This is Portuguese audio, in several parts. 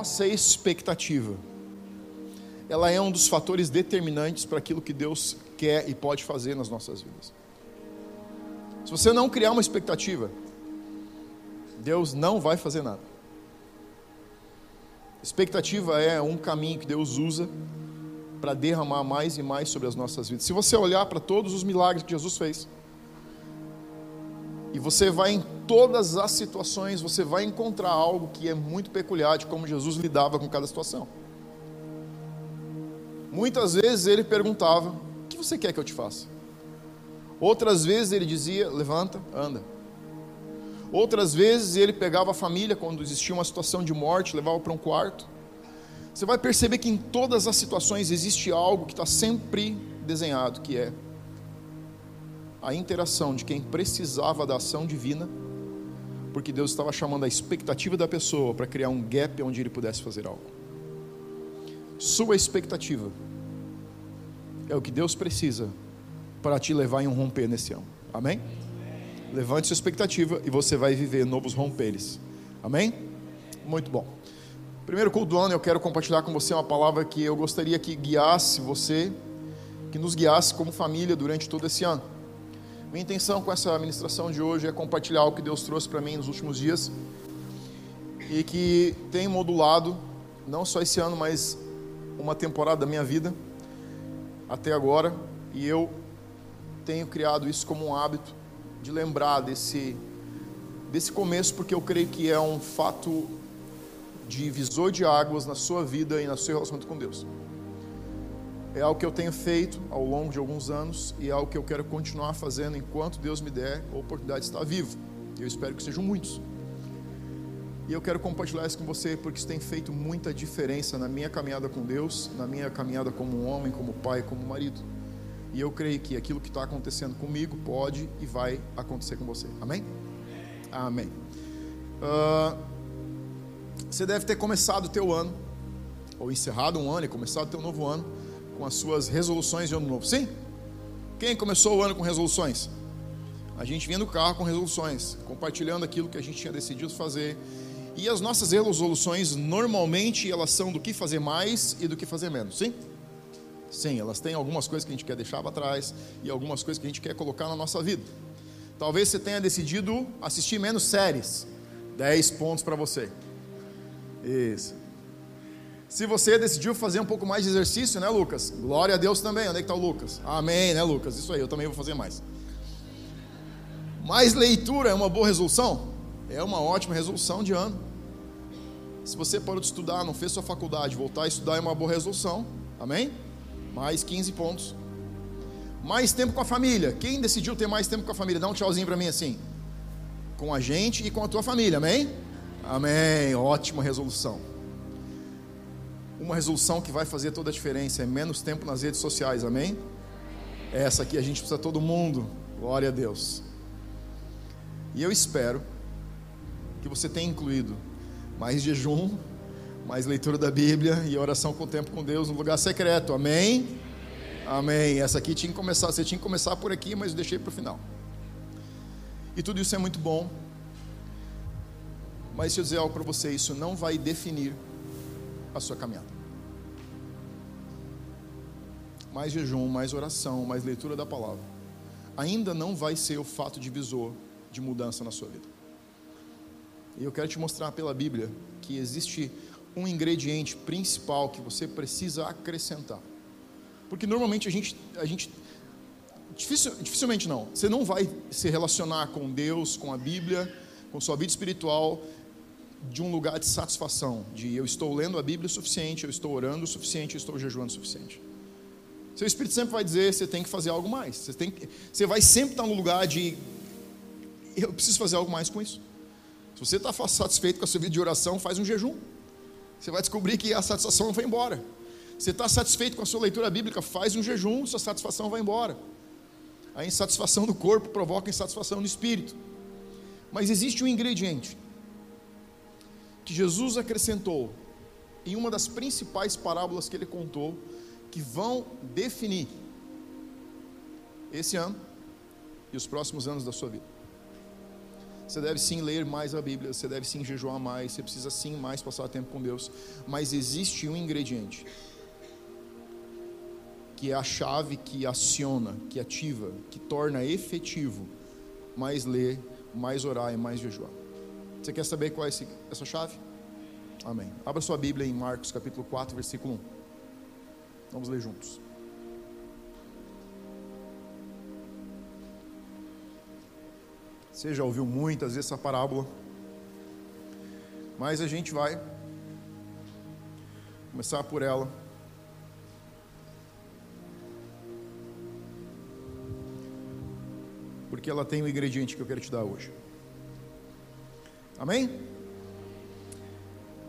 nossa expectativa, ela é um dos fatores determinantes para aquilo que Deus quer e pode fazer nas nossas vidas. Se você não criar uma expectativa, Deus não vai fazer nada. Expectativa é um caminho que Deus usa para derramar mais e mais sobre as nossas vidas. Se você olhar para todos os milagres que Jesus fez, e você vai em todas as situações, você vai encontrar algo que é muito peculiar de como Jesus lidava com cada situação. Muitas vezes ele perguntava: O que você quer que eu te faça? Outras vezes ele dizia: Levanta, anda. Outras vezes ele pegava a família quando existia uma situação de morte, levava para um quarto. Você vai perceber que em todas as situações existe algo que está sempre desenhado, que é a interação de quem precisava da ação divina, porque Deus estava chamando a expectativa da pessoa para criar um gap onde ele pudesse fazer algo. Sua expectativa é o que Deus precisa para te levar em um romper nesse ano. Amém? Levante sua expectativa e você vai viver novos romperes. Amém? Muito bom. Primeiro culto do ano eu quero compartilhar com você uma palavra que eu gostaria que guiasse você, que nos guiasse como família durante todo esse ano. Minha intenção com essa ministração de hoje é compartilhar o que Deus trouxe para mim nos últimos dias e que tem modulado não só esse ano, mas uma temporada da minha vida até agora, e eu tenho criado isso como um hábito de lembrar desse desse começo, porque eu creio que é um fato divisor de águas na sua vida e no seu relacionamento com Deus. É algo que eu tenho feito ao longo de alguns anos e é algo que eu quero continuar fazendo enquanto Deus me der a oportunidade de estar vivo. Eu espero que sejam muitos. E eu quero compartilhar isso com você porque isso tem feito muita diferença na minha caminhada com Deus, na minha caminhada como homem, como pai, como marido. E eu creio que aquilo que está acontecendo comigo pode e vai acontecer com você. Amém? Amém. Uh, você deve ter começado o teu ano, ou encerrado um ano e começado o teu novo ano com as suas resoluções de ano novo. Sim? Quem começou o ano com resoluções? A gente vinha no carro com resoluções, compartilhando aquilo que a gente tinha decidido fazer. E as nossas resoluções, normalmente, elas são do que fazer mais e do que fazer menos. Sim? Sim, elas têm algumas coisas que a gente quer deixar para trás e algumas coisas que a gente quer colocar na nossa vida. Talvez você tenha decidido assistir menos séries. 10 pontos para você. Isso. Se você decidiu fazer um pouco mais de exercício, né, Lucas? Glória a Deus também. Onde é que está o Lucas? Amém, né, Lucas? Isso aí, eu também vou fazer mais. Mais leitura é uma boa resolução? É uma ótima resolução de ano. Se você parou de estudar, não fez sua faculdade, voltar a estudar é uma boa resolução. Amém? Mais 15 pontos. Mais tempo com a família. Quem decidiu ter mais tempo com a família? Dá um tchauzinho para mim assim. Com a gente e com a tua família. Amém? Amém. Ótima resolução uma resolução que vai fazer toda a diferença, é menos tempo nas redes sociais, amém? Essa aqui a gente precisa todo mundo, glória a Deus. E eu espero que você tenha incluído mais jejum, mais leitura da Bíblia e oração com o tempo com Deus no lugar secreto, amém? Amém. Essa aqui tinha que começar, você tinha que começar por aqui, mas eu deixei para o final. E tudo isso é muito bom. Mas se eu dizer algo para você, isso não vai definir a sua caminhada. Mais jejum, mais oração, mais leitura da palavra. Ainda não vai ser o fato divisor de mudança na sua vida. E eu quero te mostrar pela Bíblia que existe um ingrediente principal que você precisa acrescentar. Porque normalmente a gente, a gente dificil, dificilmente não, você não vai se relacionar com Deus, com a Bíblia, com sua vida espiritual de um lugar de satisfação, de eu estou lendo a Bíblia o suficiente, eu estou orando o suficiente, eu estou jejuando o suficiente. Seu Espírito sempre vai dizer, você tem que fazer algo mais. Você, tem que, você vai sempre estar no lugar de, eu preciso fazer algo mais com isso. Se você está satisfeito com a sua vida de oração, faz um jejum. Você vai descobrir que a satisfação não vai embora. Você está satisfeito com a sua leitura bíblica, faz um jejum, sua satisfação vai embora. A insatisfação do corpo provoca insatisfação no espírito. Mas existe um ingrediente que Jesus acrescentou em uma das principais parábolas que ele contou, que vão definir esse ano e os próximos anos da sua vida. Você deve sim ler mais a Bíblia, você deve sim jejuar mais, você precisa sim mais passar tempo com Deus, mas existe um ingrediente que é a chave que aciona, que ativa, que torna efetivo mais ler, mais orar e mais jejuar. Você quer saber qual é esse, essa chave? Amém. Abra sua Bíblia em Marcos capítulo 4, versículo 1. Vamos ler juntos. Você já ouviu muitas vezes essa parábola, mas a gente vai começar por ela. Porque ela tem o ingrediente que eu quero te dar hoje. Amém?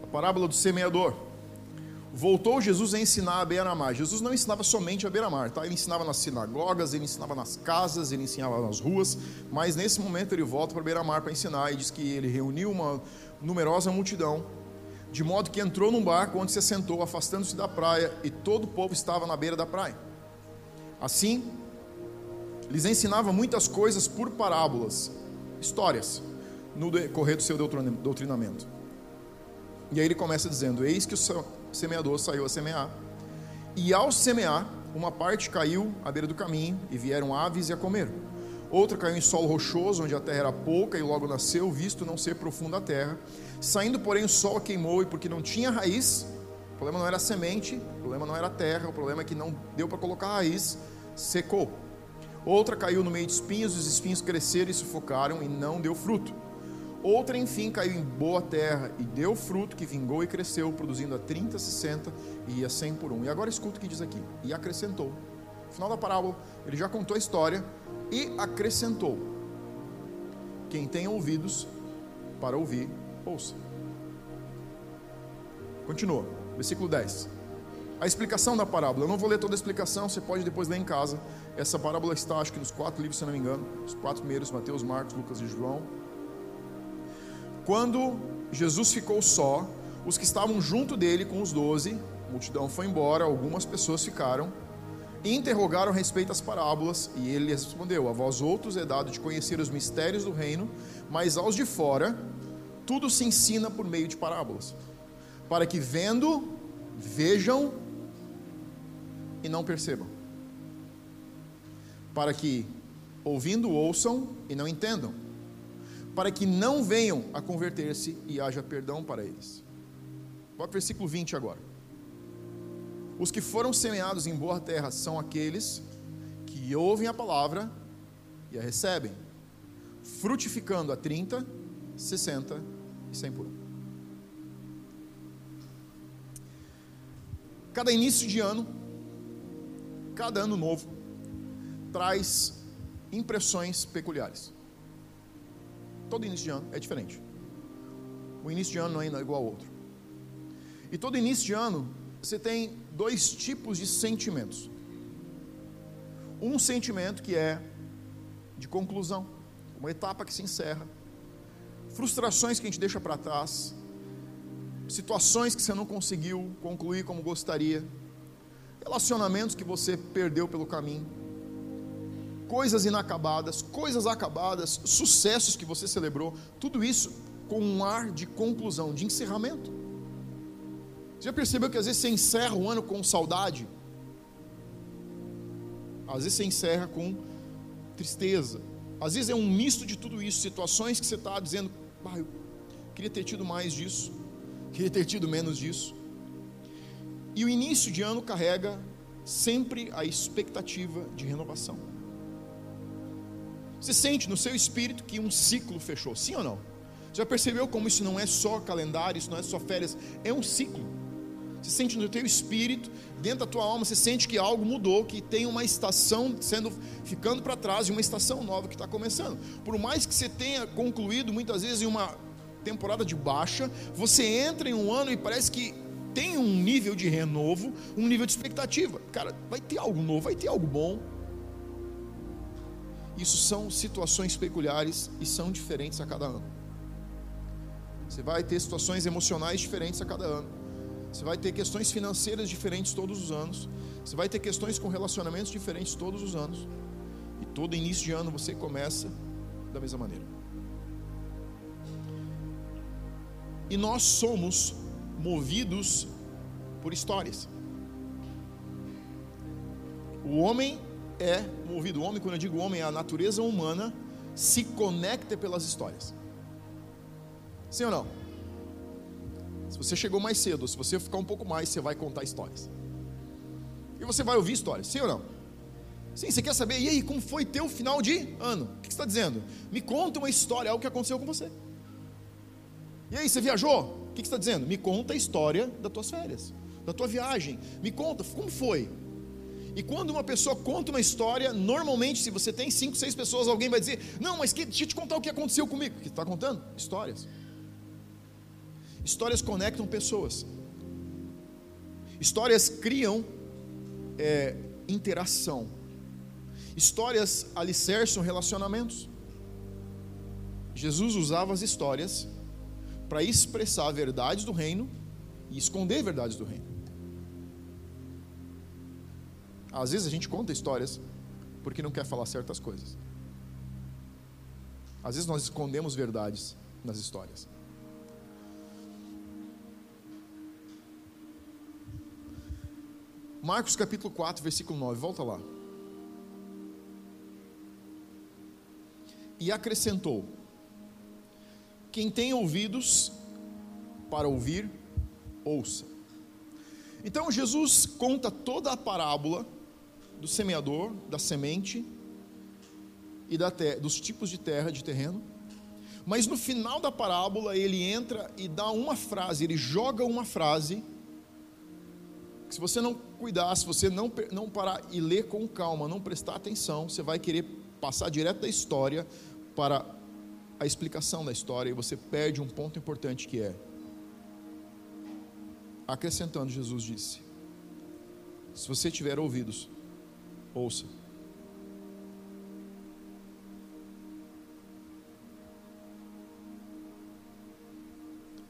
A parábola do semeador voltou Jesus a ensinar a beira-mar. Jesus não ensinava somente a beira-mar, tá? Ele ensinava nas sinagogas, ele ensinava nas casas, ele ensinava nas ruas, mas nesse momento ele volta para beira-mar para ensinar e diz que ele reuniu uma numerosa multidão, de modo que entrou num barco onde se assentou, afastando-se da praia, e todo o povo estava na beira da praia. Assim, lhes ensinava muitas coisas por parábolas, histórias, no decorrer do seu doutrinamento. E aí ele começa dizendo: Eis que o semeador saiu a semear. E ao semear, uma parte caiu à beira do caminho, e vieram aves e a comer. Outra caiu em solo rochoso, onde a terra era pouca, e logo nasceu, visto não ser profunda a terra. Saindo, porém, o sol queimou, e porque não tinha raiz, o problema não era a semente, o problema não era a terra, o problema é que não deu para colocar a raiz, secou. Outra caiu no meio de espinhos, os espinhos cresceram e sufocaram, e não deu fruto. Outra, enfim, caiu em boa terra e deu fruto que vingou e cresceu, produzindo a 30, 60 e a 100 por um. E agora escuta o que diz aqui: e acrescentou. No final da parábola, ele já contou a história e acrescentou: quem tem ouvidos para ouvir, ouça. Continua, versículo 10. A explicação da parábola, eu não vou ler toda a explicação, você pode depois ler em casa. Essa parábola está, acho que nos quatro livros, se não me engano, os quatro primeiros: Mateus, Marcos, Lucas e João. Quando Jesus ficou só, os que estavam junto dele com os doze, a multidão foi embora, algumas pessoas ficaram, e interrogaram a respeito das parábolas, e ele respondeu: A vós outros é dado de conhecer os mistérios do reino, mas aos de fora, tudo se ensina por meio de parábolas, para que vendo, vejam e não percebam, para que ouvindo, ouçam e não entendam para que não venham a converter-se e haja perdão para eles. Olha o versículo 20 agora. Os que foram semeados em boa terra são aqueles que ouvem a palavra e a recebem, frutificando a 30, 60 e 100 por um. Cada início de ano, cada ano novo, traz impressões peculiares. Todo início de ano é diferente. O início de ano não é igual ao outro. E todo início de ano você tem dois tipos de sentimentos. Um sentimento que é de conclusão, uma etapa que se encerra, frustrações que a gente deixa para trás, situações que você não conseguiu concluir como gostaria, relacionamentos que você perdeu pelo caminho coisas inacabadas, coisas acabadas, sucessos que você celebrou, tudo isso com um ar de conclusão, de encerramento. Você já percebeu que às vezes você encerra o ano com saudade? Às vezes você encerra com tristeza. Às vezes é um misto de tudo isso, situações que você está dizendo, ah, eu queria ter tido mais disso, queria ter tido menos disso. E o início de ano carrega sempre a expectativa de renovação. Você sente no seu espírito que um ciclo fechou, sim ou não? Já percebeu como isso não é só calendário, isso não é só férias, é um ciclo. Você sente no teu espírito, dentro da tua alma, você sente que algo mudou, que tem uma estação sendo ficando para trás e uma estação nova que está começando. Por mais que você tenha concluído muitas vezes em uma temporada de baixa, você entra em um ano e parece que tem um nível de renovo, um nível de expectativa. Cara, vai ter algo novo, vai ter algo bom. Isso são situações peculiares e são diferentes a cada ano. Você vai ter situações emocionais diferentes a cada ano. Você vai ter questões financeiras diferentes todos os anos. Você vai ter questões com relacionamentos diferentes todos os anos. E todo início de ano você começa da mesma maneira. E nós somos movidos por histórias. O homem é movido, o homem, quando eu digo homem, é a natureza humana se conecta pelas histórias. Sim ou não? Se você chegou mais cedo, se você ficar um pouco mais, você vai contar histórias. E você vai ouvir histórias, sim ou não? Sim, você quer saber, e aí, como foi teu final de ano? O que você está dizendo? Me conta uma história, algo que aconteceu com você. E aí, você viajou? O que você está dizendo? Me conta a história das tuas férias, da tua viagem. Me conta, como foi? E quando uma pessoa conta uma história, normalmente, se você tem cinco, seis pessoas, alguém vai dizer: Não, mas que, deixa eu te contar o que aconteceu comigo. O que está contando? Histórias. Histórias conectam pessoas. Histórias criam é, interação. Histórias alicerçam relacionamentos. Jesus usava as histórias para expressar verdades do reino e esconder verdades do reino. Às vezes a gente conta histórias porque não quer falar certas coisas. Às vezes nós escondemos verdades nas histórias. Marcos capítulo 4, versículo 9, volta lá. E acrescentou: Quem tem ouvidos para ouvir, ouça. Então Jesus conta toda a parábola do semeador, da semente e da dos tipos de terra, de terreno. Mas no final da parábola ele entra e dá uma frase, ele joga uma frase. Que se você não cuidar, se você não, não parar e ler com calma, não prestar atenção, você vai querer passar direto da história para a explicação da história e você perde um ponto importante que é acrescentando Jesus disse: Se você tiver ouvidos, Ouça.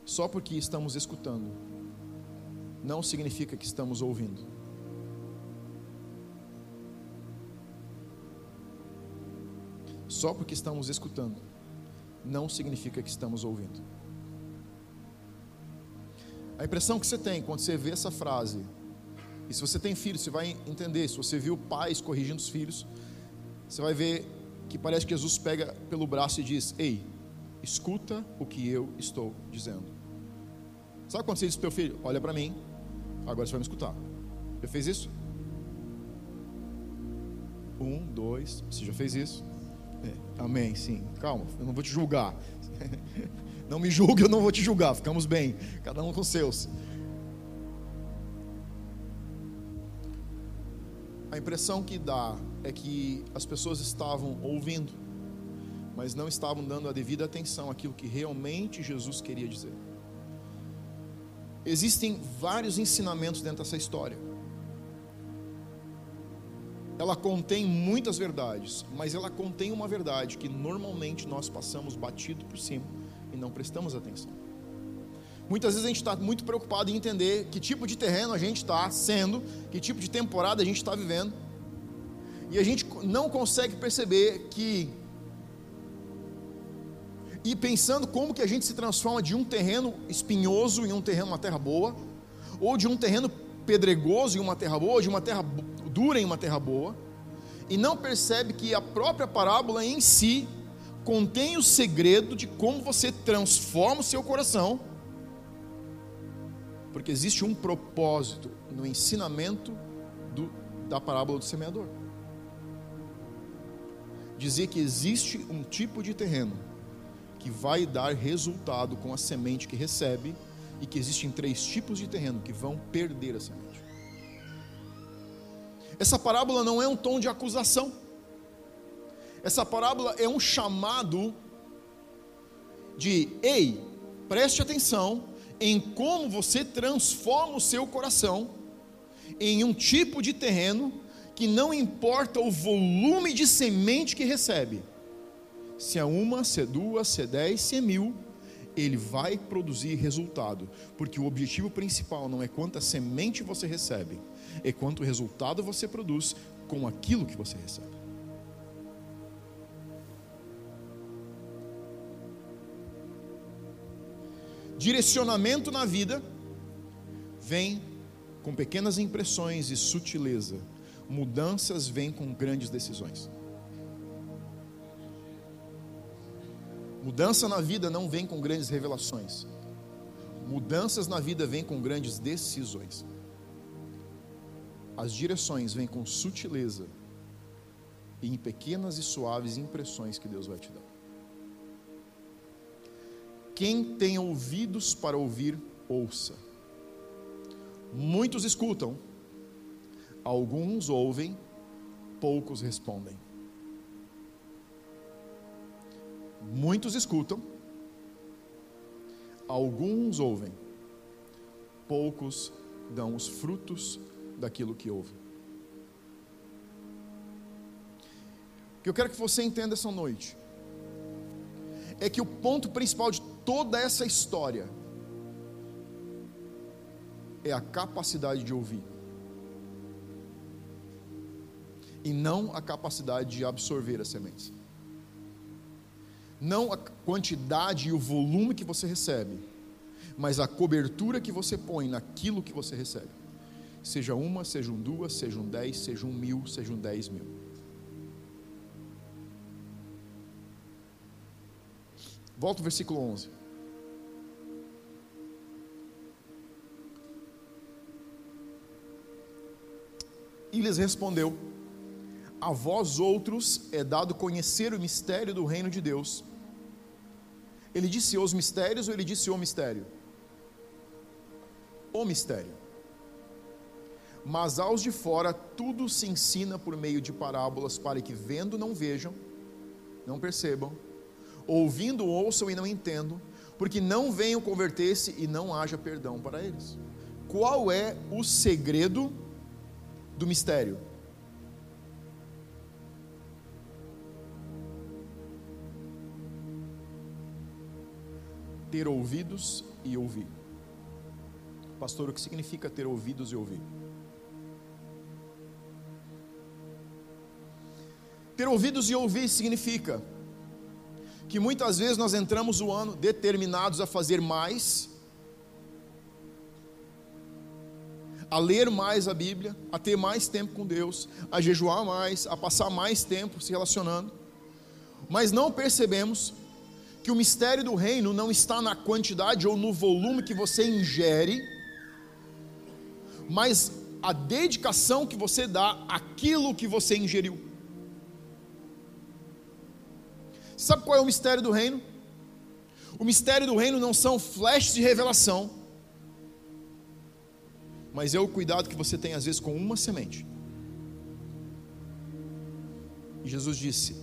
Só porque estamos escutando, não significa que estamos ouvindo. Só porque estamos escutando, não significa que estamos ouvindo. A impressão que você tem quando você vê essa frase, e se você tem filhos, você vai entender. Se você viu pais corrigindo os filhos, você vai ver que parece que Jesus pega pelo braço e diz: Ei, escuta o que eu estou dizendo. Sabe quando você diz para o teu filho: Olha para mim, agora você vai me escutar. Já fez isso? Um, dois, você já fez isso? É, amém, sim. Calma, eu não vou te julgar. Não me julgue, eu não vou te julgar. Ficamos bem, cada um com seus. Impressão que dá é que as pessoas estavam ouvindo, mas não estavam dando a devida atenção àquilo que realmente Jesus queria dizer. Existem vários ensinamentos dentro dessa história. Ela contém muitas verdades, mas ela contém uma verdade que normalmente nós passamos batido por cima e não prestamos atenção. Muitas vezes a gente está muito preocupado em entender que tipo de terreno a gente está sendo, que tipo de temporada a gente está vivendo, e a gente não consegue perceber que e pensando como que a gente se transforma de um terreno espinhoso em um terreno, uma terra boa, ou de um terreno pedregoso em uma terra boa, ou de uma terra dura em uma terra boa, e não percebe que a própria parábola em si contém o segredo de como você transforma o seu coração porque existe um propósito no ensinamento do, da parábola do semeador. Dizer que existe um tipo de terreno que vai dar resultado com a semente que recebe e que existem três tipos de terreno que vão perder a semente. Essa parábola não é um tom de acusação. Essa parábola é um chamado de: ei, preste atenção, em como você transforma o seu coração em um tipo de terreno que não importa o volume de semente que recebe, se é uma, se é duas, se é dez, se é mil, ele vai produzir resultado, porque o objetivo principal não é quanta semente você recebe, é quanto resultado você produz com aquilo que você recebe. Direcionamento na vida vem com pequenas impressões e sutileza. Mudanças vêm com grandes decisões. Mudança na vida não vem com grandes revelações. Mudanças na vida vêm com grandes decisões. As direções vêm com sutileza e em pequenas e suaves impressões que Deus vai te dar. Quem tem ouvidos para ouvir, ouça. Muitos escutam, alguns ouvem, poucos respondem. Muitos escutam, alguns ouvem, poucos dão os frutos daquilo que ouvem. O que eu quero que você entenda essa noite é que o ponto principal de toda essa história é a capacidade de ouvir. E não a capacidade de absorver as sementes. Não a quantidade e o volume que você recebe, mas a cobertura que você põe naquilo que você recebe. Seja uma, sejam duas, sejam dez, sejam mil, sejam dez mil. Volta ao versículo 11. E lhes respondeu: A vós outros é dado conhecer o mistério do reino de Deus. Ele disse os mistérios ou ele disse o mistério? O mistério. Mas aos de fora tudo se ensina por meio de parábolas, para que vendo não vejam, não percebam, ouvindo ouçam e não entendam, porque não venham converter-se e não haja perdão para eles. Qual é o segredo do mistério. Ter ouvidos e ouvir. Pastor, o que significa ter ouvidos e ouvir? Ter ouvidos e ouvir significa que muitas vezes nós entramos o ano determinados a fazer mais a ler mais a Bíblia, a ter mais tempo com Deus, a jejuar mais, a passar mais tempo se relacionando, mas não percebemos que o mistério do reino não está na quantidade ou no volume que você ingere, mas a dedicação que você dá àquilo que você ingeriu. Sabe qual é o mistério do reino? O mistério do reino não são flashes de revelação mas é o cuidado que você tem às vezes com uma semente. E Jesus disse: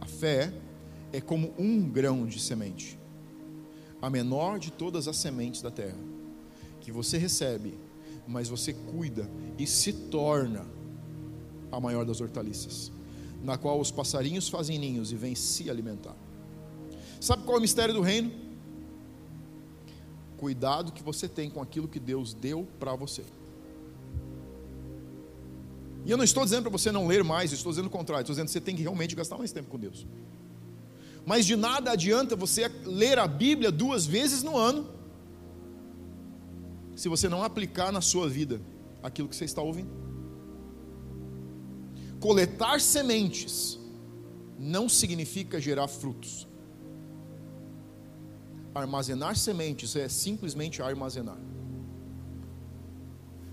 a fé é como um grão de semente, a menor de todas as sementes da terra, que você recebe, mas você cuida e se torna a maior das hortaliças, na qual os passarinhos fazem ninhos e vêm se alimentar. Sabe qual é o mistério do reino? Cuidado que você tem com aquilo que Deus deu para você. E eu não estou dizendo para você não ler mais, estou dizendo o contrário, estou dizendo que você tem que realmente gastar mais tempo com Deus. Mas de nada adianta você ler a Bíblia duas vezes no ano, se você não aplicar na sua vida aquilo que você está ouvindo. Coletar sementes não significa gerar frutos. Armazenar sementes é simplesmente armazenar.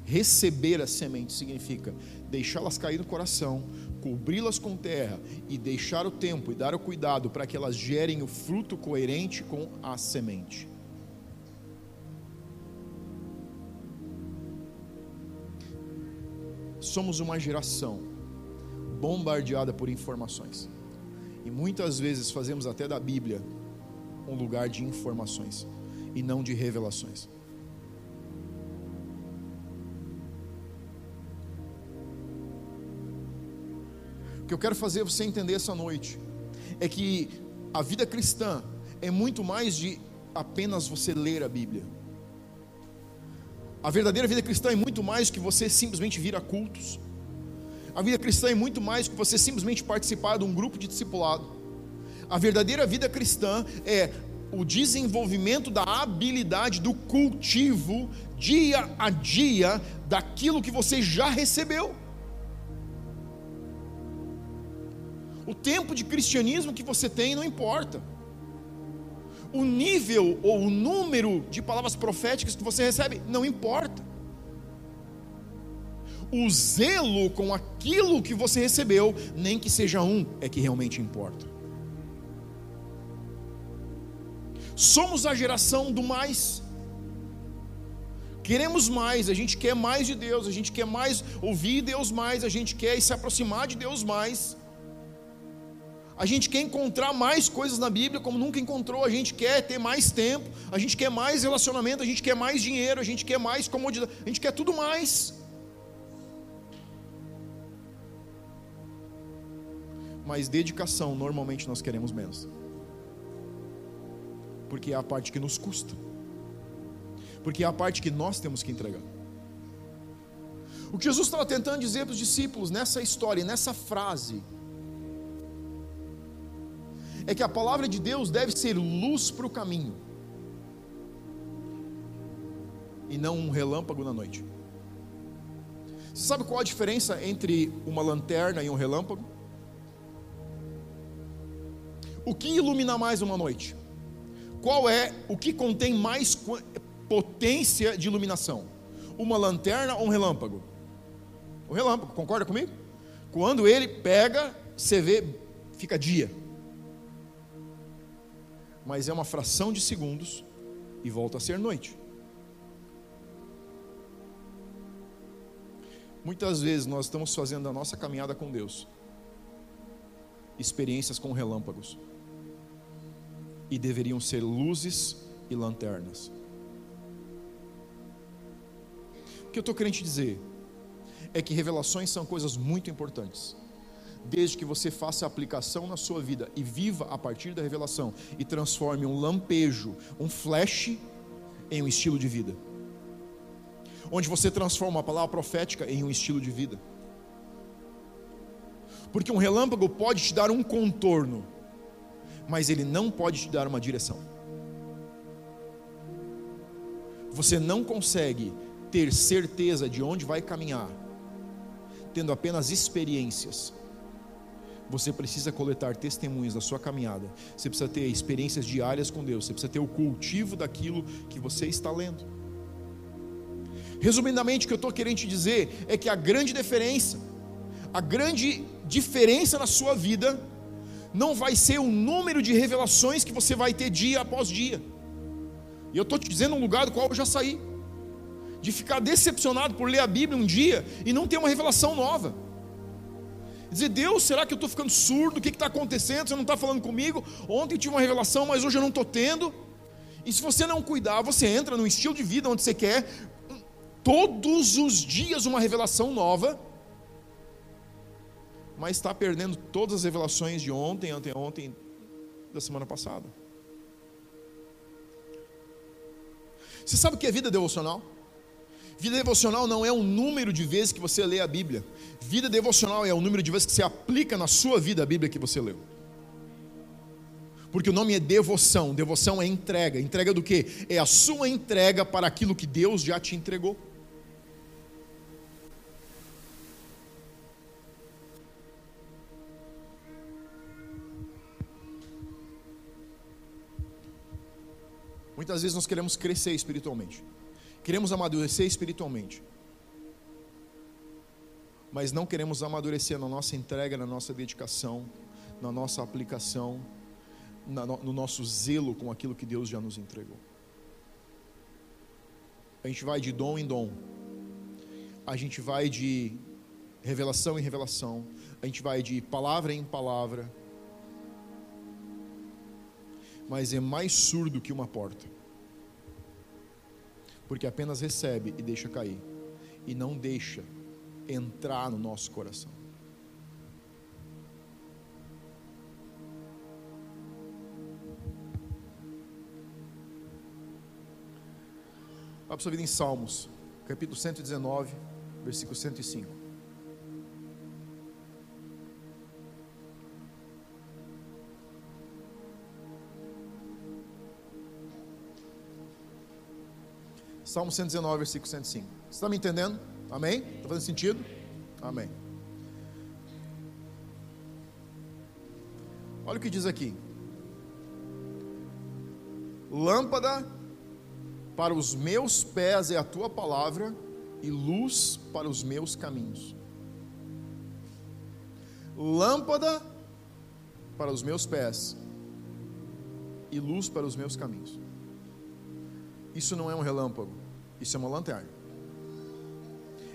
Receber as sementes significa deixá-las cair no coração, cobri-las com terra e deixar o tempo e dar o cuidado para que elas gerem o fruto coerente com a semente. Somos uma geração bombardeada por informações. E muitas vezes fazemos até da Bíblia um lugar de informações e não de revelações. O que eu quero fazer você entender essa noite é que a vida cristã é muito mais de apenas você ler a Bíblia. A verdadeira vida cristã é muito mais que você simplesmente vir a cultos. A vida cristã é muito mais que você simplesmente participar de um grupo de discipulado. A verdadeira vida cristã é o desenvolvimento da habilidade do cultivo dia a dia daquilo que você já recebeu. O tempo de cristianismo que você tem não importa. O nível ou o número de palavras proféticas que você recebe não importa. O zelo com aquilo que você recebeu, nem que seja um, é que realmente importa. Somos a geração do mais. Queremos mais, a gente quer mais de Deus, a gente quer mais ouvir Deus mais, a gente quer se aproximar de Deus mais. A gente quer encontrar mais coisas na Bíblia como nunca encontrou, a gente quer ter mais tempo, a gente quer mais relacionamento, a gente quer mais dinheiro, a gente quer mais comodidade, a gente quer tudo mais. Mas dedicação, normalmente nós queremos menos. Porque é a parte que nos custa. Porque é a parte que nós temos que entregar. O que Jesus estava tentando dizer para os discípulos nessa história, nessa frase, é que a palavra de Deus deve ser luz para o caminho e não um relâmpago na noite. Você sabe qual a diferença entre uma lanterna e um relâmpago? O que ilumina mais uma noite? Qual é o que contém mais potência de iluminação? Uma lanterna ou um relâmpago? O relâmpago, concorda comigo? Quando ele pega, você vê, fica dia mas é uma fração de segundos e volta a ser noite. Muitas vezes nós estamos fazendo a nossa caminhada com Deus, experiências com relâmpagos, e deveriam ser luzes e lanternas. O que eu estou querendo te dizer é que revelações são coisas muito importantes desde que você faça a aplicação na sua vida e viva a partir da revelação e transforme um lampejo, um flash, em um estilo de vida. Onde você transforma a palavra profética em um estilo de vida. Porque um relâmpago pode te dar um contorno, mas ele não pode te dar uma direção. Você não consegue ter certeza de onde vai caminhar, tendo apenas experiências você precisa coletar testemunhos da sua caminhada. Você precisa ter experiências diárias com Deus. Você precisa ter o cultivo daquilo que você está lendo. Resumidamente, o que eu estou querendo te dizer é que a grande diferença, a grande diferença na sua vida, não vai ser o número de revelações que você vai ter dia após dia. E eu estou te dizendo um lugar do qual eu já saí. De ficar decepcionado por ler a Bíblia um dia e não ter uma revelação nova dizer: Deus, será que eu estou ficando surdo? O que está acontecendo? Você não está falando comigo? Ontem eu tive uma revelação, mas hoje eu não estou tendo. E se você não cuidar, você entra num estilo de vida onde você quer todos os dias uma revelação nova, mas está perdendo todas as revelações de ontem, anteontem, da semana passada. Você sabe o que é vida devocional? Vida devocional não é o número de vezes que você lê a Bíblia. Vida devocional é o número de vezes que você aplica na sua vida a Bíblia que você leu. Porque o nome é devoção. Devoção é entrega. Entrega do que? É a sua entrega para aquilo que Deus já te entregou. Muitas vezes nós queremos crescer espiritualmente. Queremos amadurecer espiritualmente. Mas não queremos amadurecer na nossa entrega, na nossa dedicação, na nossa aplicação, no nosso zelo com aquilo que Deus já nos entregou. A gente vai de dom em dom, a gente vai de revelação em revelação, a gente vai de palavra em palavra, mas é mais surdo que uma porta porque apenas recebe e deixa cair, e não deixa entrar no nosso coração. Para sua vida em Salmos, capítulo 119, versículo 105. Salmo 119, versículo 105. Você está me entendendo? Amém? Está fazendo sentido? Amém. Olha o que diz aqui: Lâmpada para os meus pés é a tua palavra, e luz para os meus caminhos. Lâmpada para os meus pés e luz para os meus caminhos. Isso não é um relâmpago, isso é uma lanterna.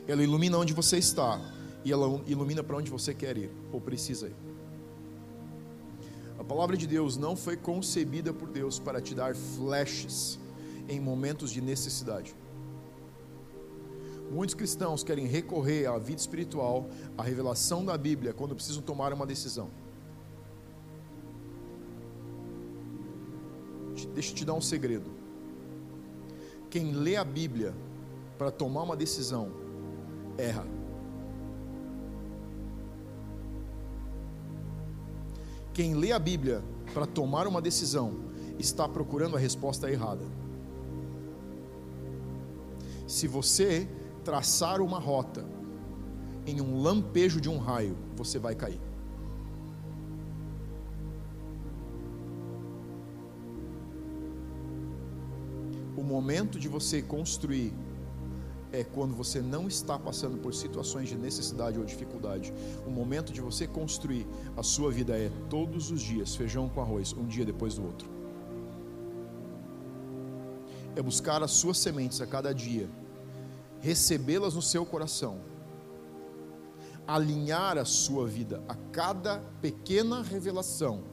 Ela ilumina onde você está e ela ilumina para onde você quer ir ou precisa ir. A palavra de Deus não foi concebida por Deus para te dar flashes em momentos de necessidade. Muitos cristãos querem recorrer à vida espiritual, à revelação da Bíblia, quando precisam tomar uma decisão. Deixa eu te dar um segredo. Quem lê a Bíblia para tomar uma decisão, erra. Quem lê a Bíblia para tomar uma decisão, está procurando a resposta errada. Se você traçar uma rota em um lampejo de um raio, você vai cair. Momento de você construir é quando você não está passando por situações de necessidade ou dificuldade. O momento de você construir a sua vida é todos os dias, feijão com arroz, um dia depois do outro. É buscar as suas sementes a cada dia recebê-las no seu coração, alinhar a sua vida a cada pequena revelação,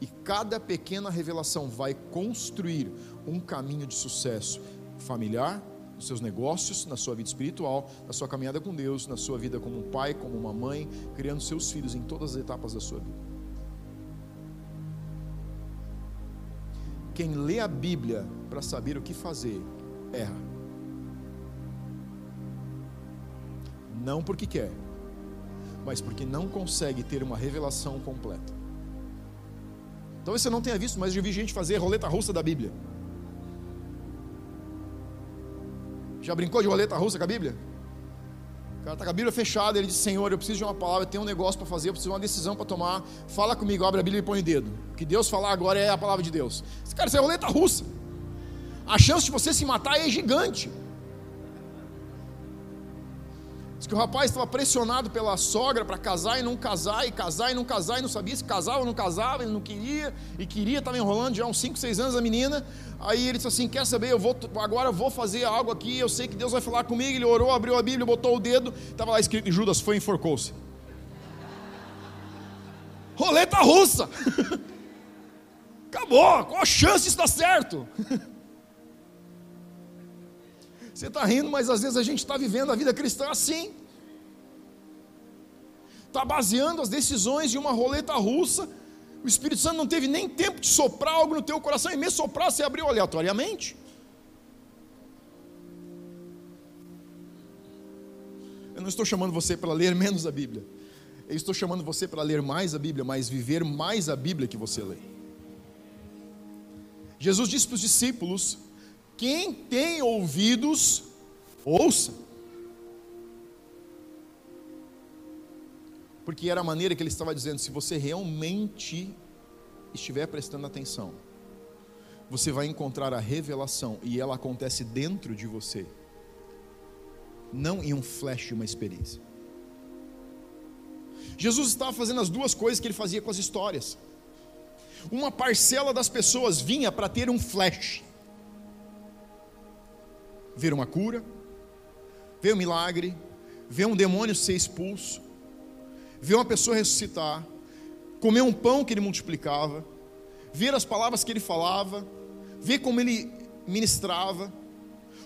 e cada pequena revelação vai construir um caminho de sucesso familiar, nos seus negócios, na sua vida espiritual, na sua caminhada com Deus, na sua vida como um pai, como uma mãe, criando seus filhos em todas as etapas da sua vida. Quem lê a Bíblia para saber o que fazer, erra. não porque quer, mas porque não consegue ter uma revelação completa. Talvez você não tenha visto, mas eu vi gente fazer roleta russa da Bíblia. Já brincou de roleta russa com a Bíblia? O cara está com a Bíblia fechada, ele diz: Senhor, eu preciso de uma palavra, eu tenho um negócio para fazer, eu preciso de uma decisão para tomar. Fala comigo, abre a Bíblia e põe o dedo. O que Deus falar agora é a palavra de Deus. Esse cara, isso é roleta russa. A chance de você se matar é gigante. Diz que o rapaz estava pressionado pela sogra para casar e não casar, e casar e não casar, e não sabia se casava ou não casava, ele não queria, e queria, estava enrolando já uns 5, 6 anos a menina. Aí ele disse assim: Quer saber, eu vou, agora vou fazer algo aqui, eu sei que Deus vai falar comigo. Ele orou, abriu a Bíblia, botou o dedo, estava lá escrito Judas: Foi enforcou-se. Roleta russa! Acabou, qual a chance de estar certo? Você está rindo, mas às vezes a gente está vivendo a vida cristã assim. Está baseando as decisões de uma roleta russa. O Espírito Santo não teve nem tempo de soprar algo no teu coração, e mesmo soprar, você abriu aleatoriamente. Eu não estou chamando você para ler menos a Bíblia. Eu estou chamando você para ler mais a Bíblia, mas viver mais a Bíblia que você lê. Jesus disse para os discípulos quem tem ouvidos, ouça. Porque era a maneira que ele estava dizendo: se você realmente estiver prestando atenção, você vai encontrar a revelação e ela acontece dentro de você, não em um flash de uma experiência. Jesus estava fazendo as duas coisas que ele fazia com as histórias. Uma parcela das pessoas vinha para ter um flash ver uma cura, ver um milagre, ver um demônio ser expulso, ver uma pessoa ressuscitar, comer um pão que ele multiplicava, ver as palavras que ele falava, ver como ele ministrava,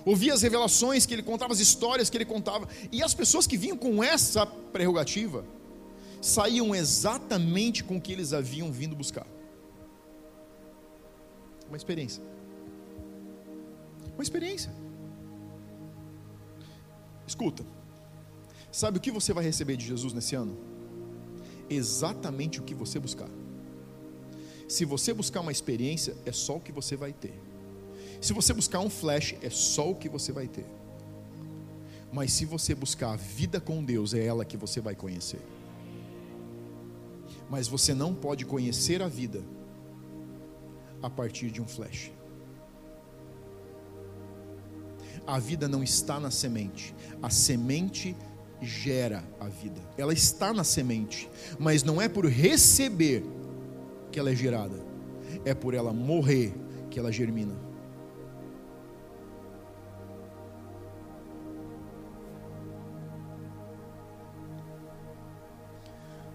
ouvir as revelações que ele contava, as histórias que ele contava, e as pessoas que vinham com essa prerrogativa saíam exatamente com o que eles haviam vindo buscar. Uma experiência. Uma experiência. Escuta, sabe o que você vai receber de Jesus nesse ano? Exatamente o que você buscar. Se você buscar uma experiência, é só o que você vai ter. Se você buscar um flash, é só o que você vai ter. Mas se você buscar a vida com Deus, é ela que você vai conhecer. Mas você não pode conhecer a vida a partir de um flash. A vida não está na semente, a semente gera a vida. Ela está na semente, mas não é por receber que ela é gerada, é por ela morrer que ela germina.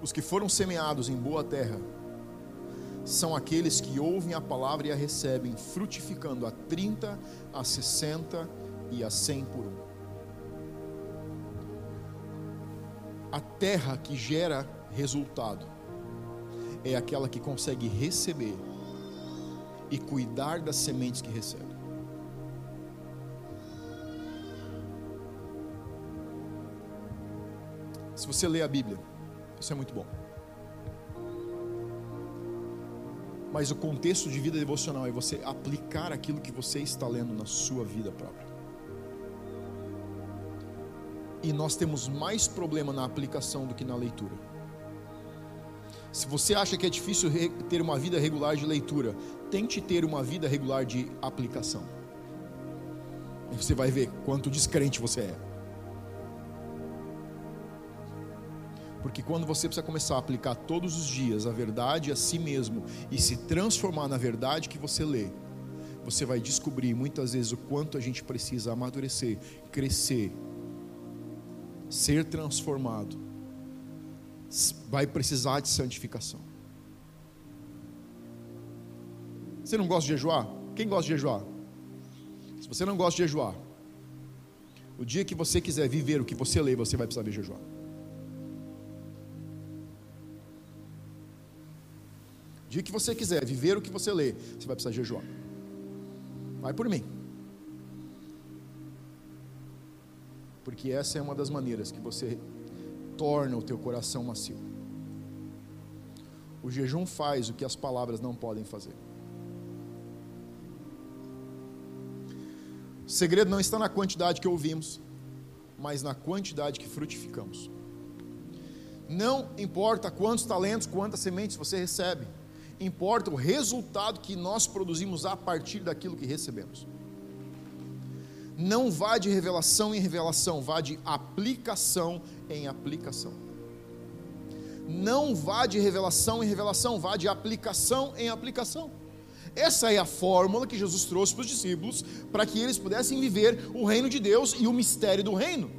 Os que foram semeados em boa terra são aqueles que ouvem a palavra e a recebem, frutificando a 30, a 60 e a 100 por um. A terra que gera resultado é aquela que consegue receber e cuidar das sementes que recebe. Se você lê a Bíblia, isso é muito bom. Mas o contexto de vida devocional é você aplicar aquilo que você está lendo na sua vida própria. E nós temos mais problema na aplicação do que na leitura. Se você acha que é difícil ter uma vida regular de leitura, tente ter uma vida regular de aplicação. E você vai ver quanto descrente você é. Porque quando você precisa começar a aplicar todos os dias a verdade a si mesmo e se transformar na verdade que você lê, você vai descobrir muitas vezes o quanto a gente precisa amadurecer, crescer, ser transformado. Vai precisar de santificação. Você não gosta de jejuar? Quem gosta de jejuar? Se você não gosta de jejuar, o dia que você quiser viver o que você lê, você vai precisar de jejuar. O dia que você quiser viver o que você lê, você vai precisar jejuar. Vai por mim. Porque essa é uma das maneiras que você torna o teu coração macio. O jejum faz o que as palavras não podem fazer. O segredo não está na quantidade que ouvimos, mas na quantidade que frutificamos. Não importa quantos talentos, quantas sementes você recebe importa o resultado que nós produzimos a partir daquilo que recebemos. Não vá de revelação em revelação, vá de aplicação em aplicação. Não vá de revelação em revelação, vá de aplicação em aplicação. Essa é a fórmula que Jesus trouxe para os discípulos para que eles pudessem viver o reino de Deus e o mistério do reino.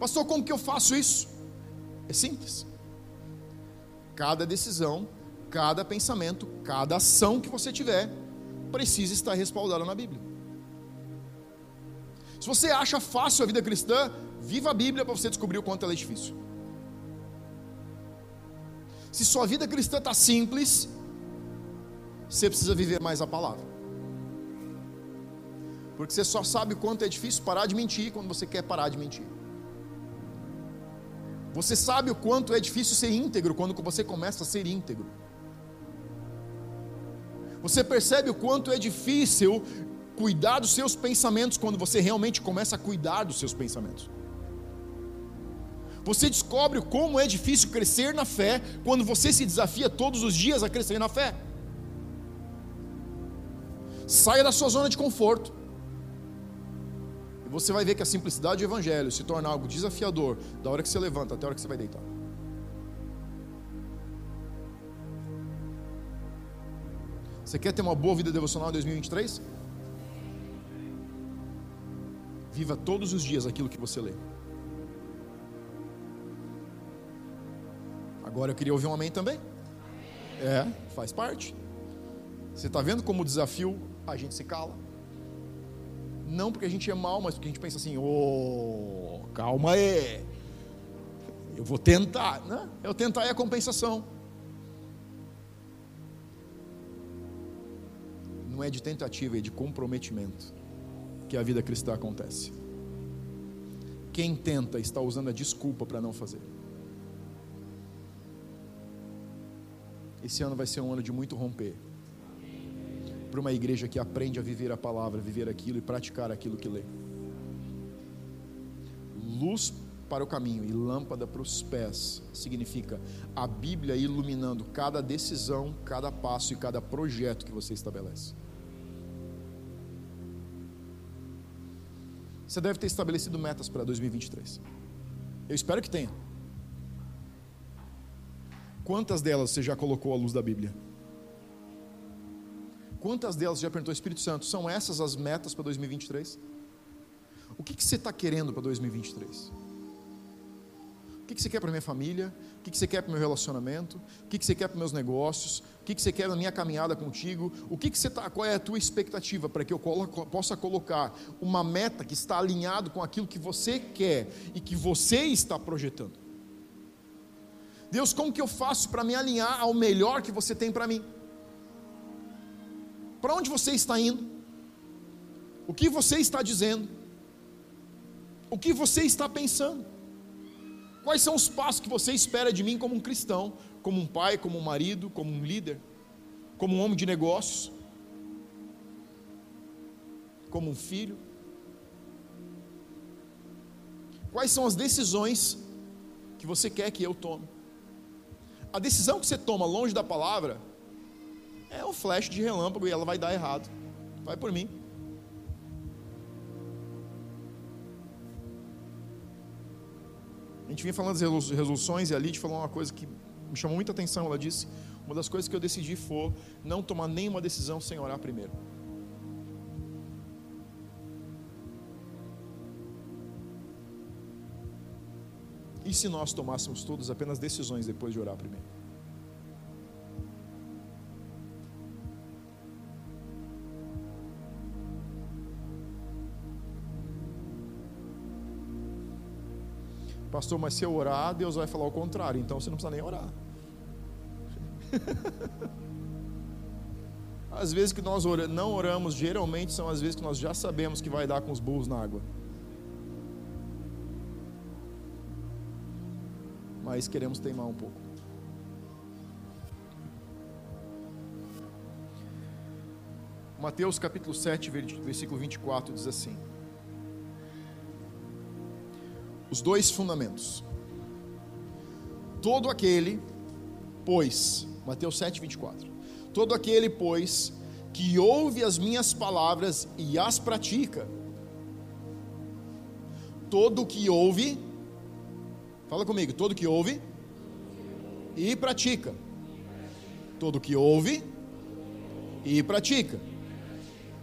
Pastor, como que eu faço isso? É simples. Cada decisão, cada pensamento, cada ação que você tiver, precisa estar respaldada na Bíblia. Se você acha fácil a vida cristã, viva a Bíblia para você descobrir o quanto ela é difícil. Se sua vida cristã está simples, você precisa viver mais a palavra. Porque você só sabe o quanto é difícil parar de mentir quando você quer parar de mentir. Você sabe o quanto é difícil ser íntegro quando você começa a ser íntegro. Você percebe o quanto é difícil cuidar dos seus pensamentos quando você realmente começa a cuidar dos seus pensamentos. Você descobre como é difícil crescer na fé quando você se desafia todos os dias a crescer na fé. Saia da sua zona de conforto você vai ver que a simplicidade do Evangelho se torna algo desafiador da hora que você levanta até a hora que você vai deitar. Você quer ter uma boa vida devocional em 2023? Viva todos os dias aquilo que você lê. Agora eu queria ouvir um amém também. É, faz parte. Você está vendo como o desafio a gente se cala? Não porque a gente é mal, mas porque a gente pensa assim: ô, oh, calma aí. Eu vou tentar. Né? Eu tentar é a compensação. Não é de tentativa, é de comprometimento que a vida cristã acontece. Quem tenta está usando a desculpa para não fazer. Esse ano vai ser um ano de muito romper. Para uma igreja que aprende a viver a palavra, viver aquilo e praticar aquilo que lê. Luz para o caminho e lâmpada para os pés significa a Bíblia iluminando cada decisão, cada passo e cada projeto que você estabelece. Você deve ter estabelecido metas para 2023. Eu espero que tenha. Quantas delas você já colocou à luz da Bíblia? Quantas delas já perguntou, Espírito Santo, são essas as metas para 2023? O que, que você está querendo para 2023? Que, que você quer para minha família? O que, você quer para meu relacionamento? O que, você quer para meus negócios? O que, que você quer na minha caminhada contigo? O que, que você tá, qual é a tua expectativa para que eu coloco, possa colocar uma meta que está alinhado com aquilo que você quer e que você está projetando? Deus, como que eu faço para me alinhar ao melhor que você tem para mim? Para onde você está indo? O que você está dizendo? O que você está pensando? Quais são os passos que você espera de mim como um cristão, como um pai, como um marido, como um líder, como um homem de negócios, como um filho? Quais são as decisões que você quer que eu tome? A decisão que você toma longe da palavra é um flash de relâmpago e ela vai dar errado. Vai por mim. A gente vinha falando das resoluções e a Lid falou uma coisa que me chamou muita atenção. Ela disse: Uma das coisas que eu decidi foi não tomar nenhuma decisão sem orar primeiro. E se nós tomássemos todas apenas decisões depois de orar primeiro? Pastor, mas se eu orar, Deus vai falar o contrário, então você não precisa nem orar. As vezes que nós não oramos, geralmente são as vezes que nós já sabemos que vai dar com os burros na água. mas queremos teimar um pouco. Mateus capítulo 7, versículo 24 diz assim: Os dois fundamentos. Todo aquele, pois, Mateus 7, 24. Todo aquele, pois, que ouve as minhas palavras e as pratica. Todo que ouve Fala comigo, todo que ouve e pratica. Todo que ouve e pratica.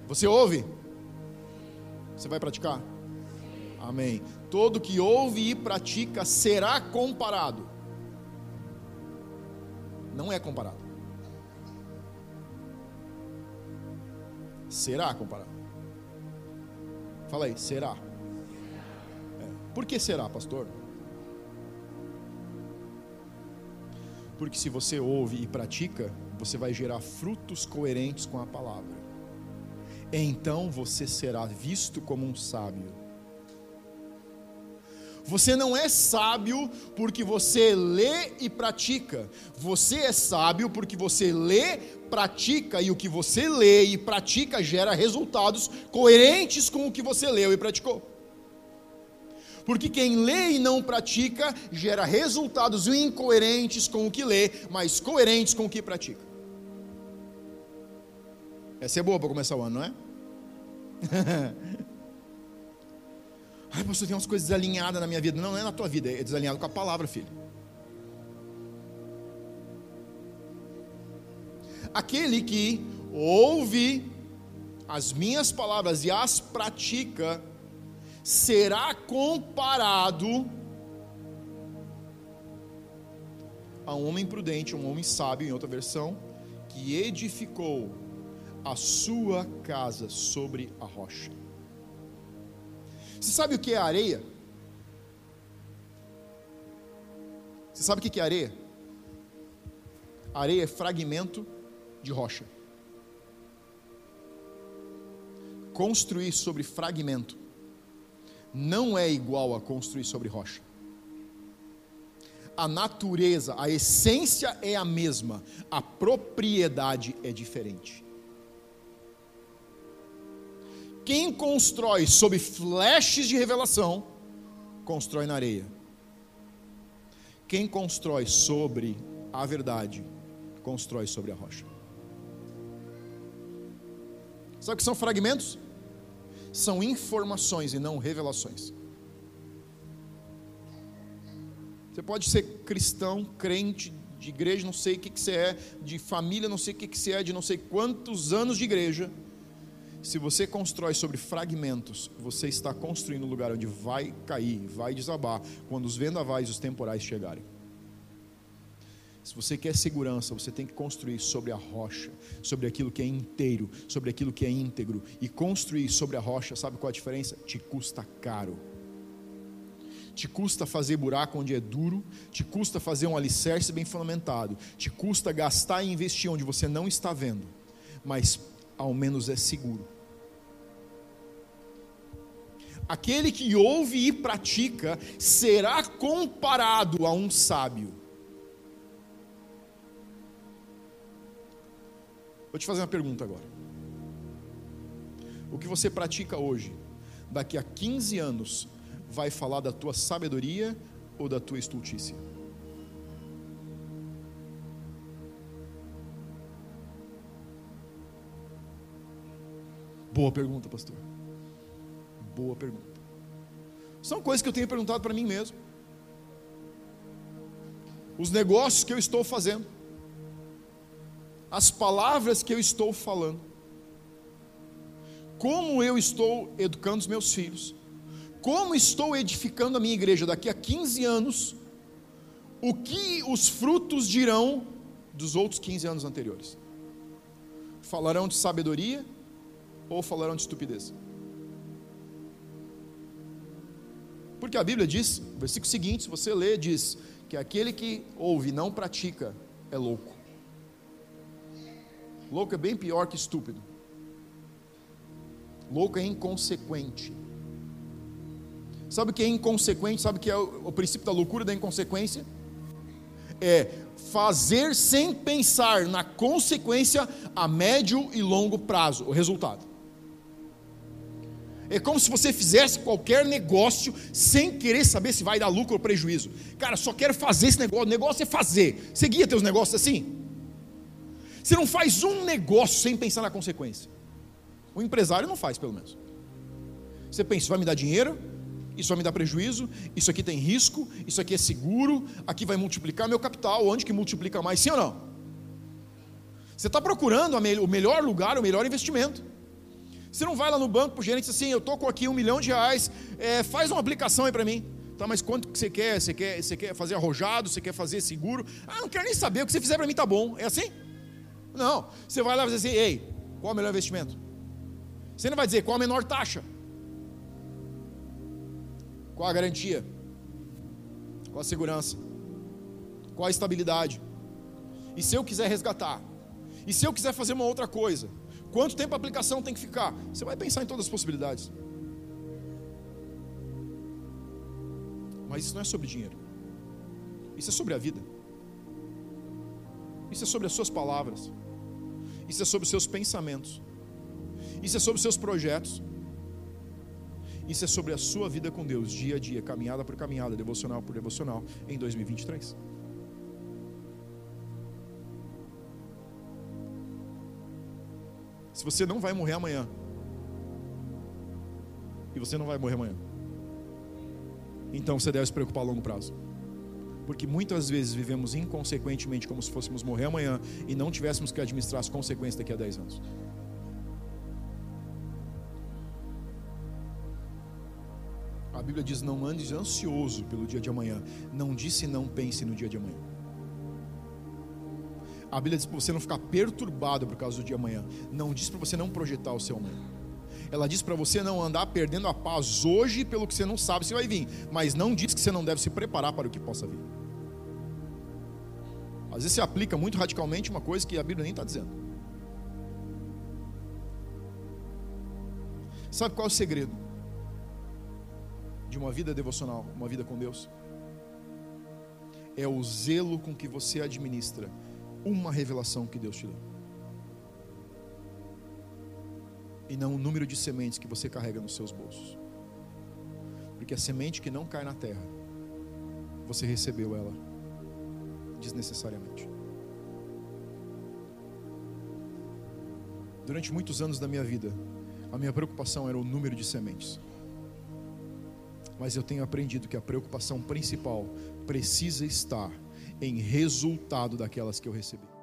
Você ouve? Você vai praticar? Amém. Todo que ouve e pratica será comparado. Não é comparado. Será comparado. Fala aí, será. É. Por que será, pastor? Porque se você ouve e pratica, você vai gerar frutos coerentes com a palavra. Então você será visto como um sábio. Você não é sábio porque você lê e pratica. Você é sábio porque você lê, pratica e o que você lê e pratica gera resultados coerentes com o que você leu e praticou. Porque quem lê e não pratica gera resultados incoerentes com o que lê, mas coerentes com o que pratica. Essa é boa para começar o ano, não é? Ai, pastor, tem umas coisas desalinhadas na minha vida. Não, não é na tua vida, é desalinhado com a palavra, filho. Aquele que ouve as minhas palavras e as pratica, será comparado a um homem prudente, um homem sábio, em outra versão, que edificou a sua casa sobre a rocha. Você sabe o que é areia? Você sabe o que é areia? Areia é fragmento de rocha. Construir sobre fragmento não é igual a construir sobre rocha. a natureza, a essência é a mesma, a propriedade é diferente. Quem constrói sob flashes de revelação, constrói na areia. Quem constrói sobre a verdade, constrói sobre a rocha. Sabe o que são fragmentos? São informações e não revelações. Você pode ser cristão, crente, de igreja, não sei o que, que você é, de família, não sei o que, que você é, de não sei quantos anos de igreja. Se você constrói sobre fragmentos, você está construindo um lugar onde vai cair, vai desabar, quando os vendavais os temporais chegarem. Se você quer segurança, você tem que construir sobre a rocha, sobre aquilo que é inteiro, sobre aquilo que é íntegro. E construir sobre a rocha, sabe qual a diferença? Te custa caro. Te custa fazer buraco onde é duro, te custa fazer um alicerce bem fundamentado, te custa gastar e investir onde você não está vendo, mas ao menos é seguro. Aquele que ouve e pratica será comparado a um sábio Vou te fazer uma pergunta agora. O que você pratica hoje, daqui a 15 anos, vai falar da tua sabedoria ou da tua estultícia? Boa pergunta, pastor. Boa pergunta. São coisas que eu tenho perguntado para mim mesmo. Os negócios que eu estou fazendo as palavras que eu estou falando, como eu estou educando os meus filhos, como estou edificando a minha igreja daqui a 15 anos, o que os frutos dirão dos outros 15 anos anteriores? Falarão de sabedoria ou falarão de estupidez? Porque a Bíblia diz, no versículo seguinte, se você ler, diz que aquele que ouve e não pratica é louco. Louco é bem pior que estúpido. Louco é inconsequente. Sabe o que é inconsequente? Sabe o que é o, o princípio da loucura da inconsequência? É fazer sem pensar na consequência a médio e longo prazo, o resultado. É como se você fizesse qualquer negócio sem querer saber se vai dar lucro ou prejuízo. Cara, só quero fazer esse negócio. O negócio é fazer. Você guia teus negócios assim? Você não faz um negócio sem pensar na consequência. O empresário não faz, pelo menos. Você pensa, vai me dar dinheiro, isso vai me dar prejuízo, isso aqui tem risco, isso aqui é seguro, aqui vai multiplicar meu capital, onde que multiplica mais, sim ou não? Você está procurando o melhor lugar, o melhor investimento. Você não vai lá no banco para o gerente e diz assim, eu estou com aqui um milhão de reais, é, faz uma aplicação aí para mim. Tá, mas quanto que você quer? Você quer, você quer fazer arrojado? Você quer fazer seguro? Ah, não quero nem saber, o que você fizer para mim tá bom. É assim? Não, você vai lá e dizer assim: ei, qual é o melhor investimento? Você não vai dizer qual a menor taxa, qual a garantia, qual a segurança, qual a estabilidade. E se eu quiser resgatar? E se eu quiser fazer uma outra coisa? Quanto tempo a aplicação tem que ficar? Você vai pensar em todas as possibilidades. Mas isso não é sobre dinheiro. Isso é sobre a vida. Isso é sobre as suas palavras. Isso é sobre os seus pensamentos. Isso é sobre os seus projetos. Isso é sobre a sua vida com Deus, dia a dia, caminhada por caminhada, devocional por devocional, em 2023. Se você não vai morrer amanhã, e você não vai morrer amanhã, então você deve se preocupar a longo prazo porque muitas vezes vivemos inconsequentemente como se fôssemos morrer amanhã e não tivéssemos que administrar as consequências daqui a 10 anos. A Bíblia diz: não andes ansioso pelo dia de amanhã. Não disse não pense no dia de amanhã. A Bíblia diz para você não ficar perturbado por causa do dia amanhã. Não diz para você não projetar o seu amanhã. Ela diz para você não andar perdendo a paz hoje pelo que você não sabe se vai vir, mas não diz que você não deve se preparar para o que possa vir. Às vezes se aplica muito radicalmente uma coisa que a Bíblia nem está dizendo. Sabe qual é o segredo de uma vida devocional, uma vida com Deus? é o zelo com que você administra uma revelação que Deus te deu. E não o número de sementes que você carrega nos seus bolsos. Porque a semente que não cai na terra, você recebeu ela desnecessariamente. Durante muitos anos da minha vida, a minha preocupação era o número de sementes. Mas eu tenho aprendido que a preocupação principal precisa estar em resultado daquelas que eu recebi.